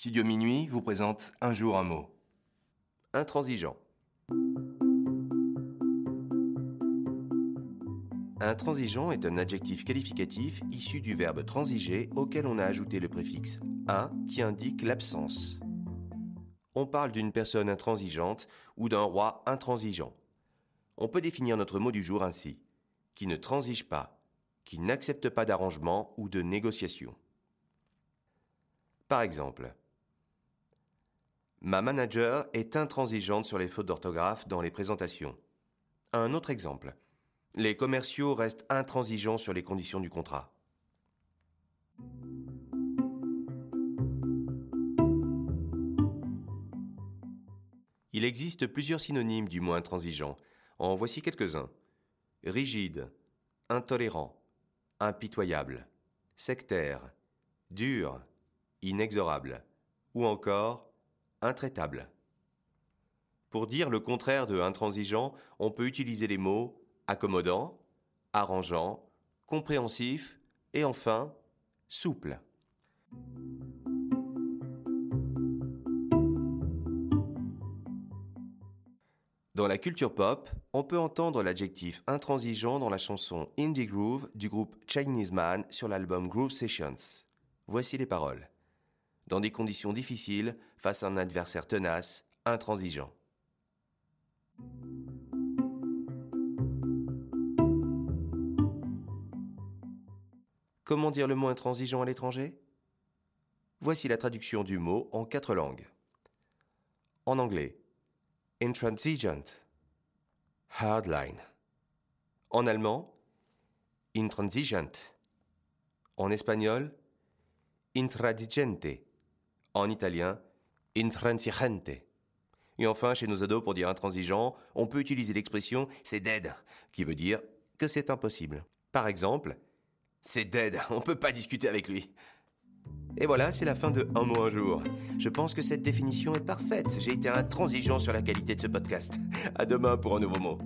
Studio Minuit vous présente Un jour un mot. Intransigeant. Intransigeant est un adjectif qualificatif issu du verbe transiger auquel on a ajouté le préfixe un qui indique l'absence. On parle d'une personne intransigeante ou d'un roi intransigeant. On peut définir notre mot du jour ainsi qui ne transige pas, qui n'accepte pas d'arrangement ou de négociation. Par exemple, Ma manager est intransigeante sur les fautes d'orthographe dans les présentations. Un autre exemple. Les commerciaux restent intransigeants sur les conditions du contrat. Il existe plusieurs synonymes du mot intransigeant. En voici quelques-uns. Rigide, intolérant, impitoyable, sectaire, dur, inexorable, ou encore intraitable. Pour dire le contraire de intransigeant, on peut utiliser les mots accommodant, arrangeant, compréhensif et enfin souple. Dans la culture pop, on peut entendre l'adjectif intransigeant dans la chanson Indie Groove du groupe Chinese Man sur l'album Groove Sessions. Voici les paroles dans des conditions difficiles face à un adversaire tenace, intransigeant. Comment dire le mot intransigeant à l'étranger? Voici la traduction du mot en quatre langues. En anglais, intransigent, hardline. En allemand, intransigent. En espagnol, intransigente en italien intransigente. Et enfin, chez nos ados, pour dire intransigeant, on peut utiliser l'expression c'est dead, qui veut dire que c'est impossible. Par exemple, c'est dead, on peut pas discuter avec lui. Et voilà, c'est la fin de Un mot un jour. Je pense que cette définition est parfaite. J'ai été intransigeant sur la qualité de ce podcast. À demain pour un nouveau mot.